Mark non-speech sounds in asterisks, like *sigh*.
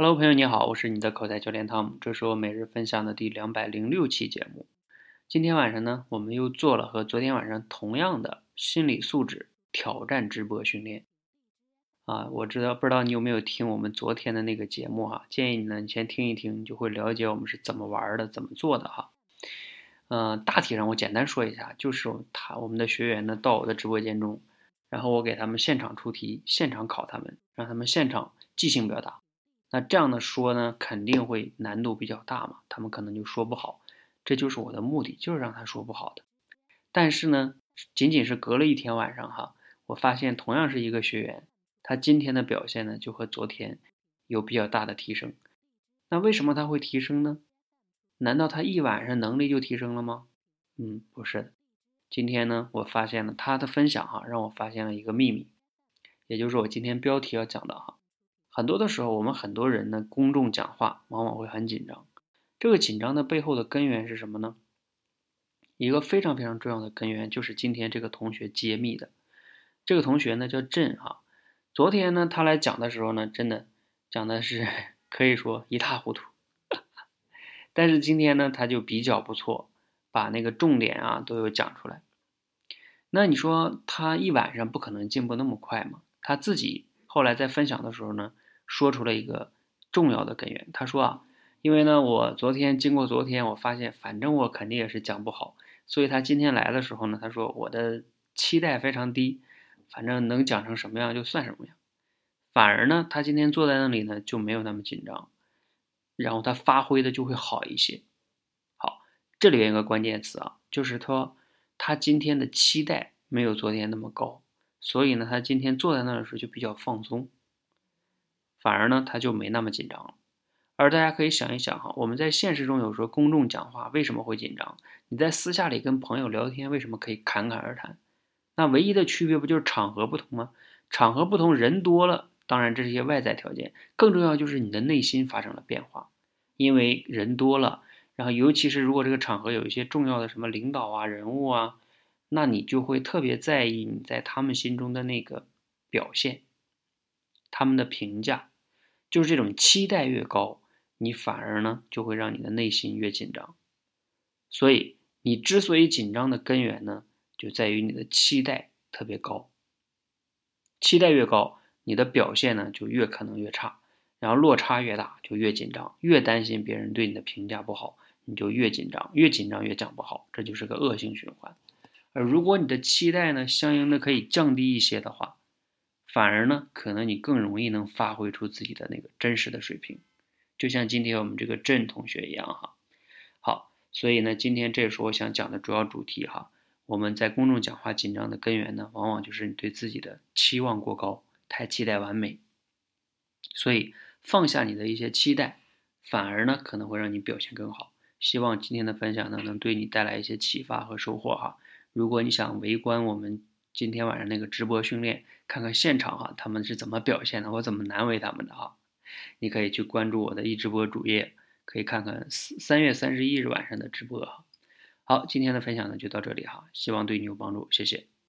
Hello，朋友你好，我是你的口才教练汤姆，这是我每日分享的第两百零六期节目。今天晚上呢，我们又做了和昨天晚上同样的心理素质挑战直播训练。啊，我知道不知道你有没有听我们昨天的那个节目哈？建议你呢，你先听一听，你就会了解我们是怎么玩的，怎么做的哈。嗯，大体上我简单说一下，就是他我们的学员呢到我的直播间中，然后我给他们现场出题，现场考他们，让他们现场即兴表达。那这样的说呢，肯定会难度比较大嘛，他们可能就说不好，这就是我的目的，就是让他说不好的。但是呢，仅仅是隔了一天晚上哈，我发现同样是一个学员，他今天的表现呢，就和昨天有比较大的提升。那为什么他会提升呢？难道他一晚上能力就提升了吗？嗯，不是的。今天呢，我发现了他的分享哈，让我发现了一个秘密，也就是我今天标题要讲的哈。很多的时候，我们很多人呢，公众讲话往往会很紧张。这个紧张的背后的根源是什么呢？一个非常非常重要的根源就是今天这个同学揭秘的。这个同学呢叫朕哈，昨天呢他来讲的时候呢，真的讲的是 *laughs* 可以说一塌糊涂。*laughs* 但是今天呢他就比较不错，把那个重点啊都有讲出来。那你说他一晚上不可能进步那么快嘛？他自己后来在分享的时候呢？说出了一个重要的根源。他说啊，因为呢，我昨天经过昨天，我发现反正我肯定也是讲不好，所以他今天来的时候呢，他说我的期待非常低，反正能讲成什么样就算什么样。反而呢，他今天坐在那里呢就没有那么紧张，然后他发挥的就会好一些。好，这里边有个关键词啊，就是说他今天的期待没有昨天那么高，所以呢，他今天坐在那的时候就比较放松。反而呢，他就没那么紧张了。而大家可以想一想哈，我们在现实中有时候公众讲话为什么会紧张？你在私下里跟朋友聊天为什么可以侃侃而谈？那唯一的区别不就是场合不同吗？场合不同，人多了，当然这是一些外在条件，更重要就是你的内心发生了变化。因为人多了，然后尤其是如果这个场合有一些重要的什么领导啊、人物啊，那你就会特别在意你在他们心中的那个表现。他们的评价，就是这种期待越高，你反而呢就会让你的内心越紧张。所以你之所以紧张的根源呢，就在于你的期待特别高。期待越高，你的表现呢就越可能越差，然后落差越大，就越紧张，越担心别人对你的评价不好，你就越紧张，越紧张越讲不好，这就是个恶性循环。而如果你的期待呢，相应的可以降低一些的话，反而呢，可能你更容易能发挥出自己的那个真实的水平，就像今天我们这个郑同学一样哈。好，所以呢，今天这是我想讲的主要主题哈。我们在公众讲话紧张的根源呢，往往就是你对自己的期望过高，太期待完美。所以放下你的一些期待，反而呢可能会让你表现更好。希望今天的分享呢，能对你带来一些启发和收获哈。如果你想围观我们。今天晚上那个直播训练，看看现场哈，他们是怎么表现的，我怎么难为他们的哈。你可以去关注我的一直播主页，可以看看三三月三十一日晚上的直播哈。好，今天的分享呢就到这里哈，希望对你有帮助，谢谢。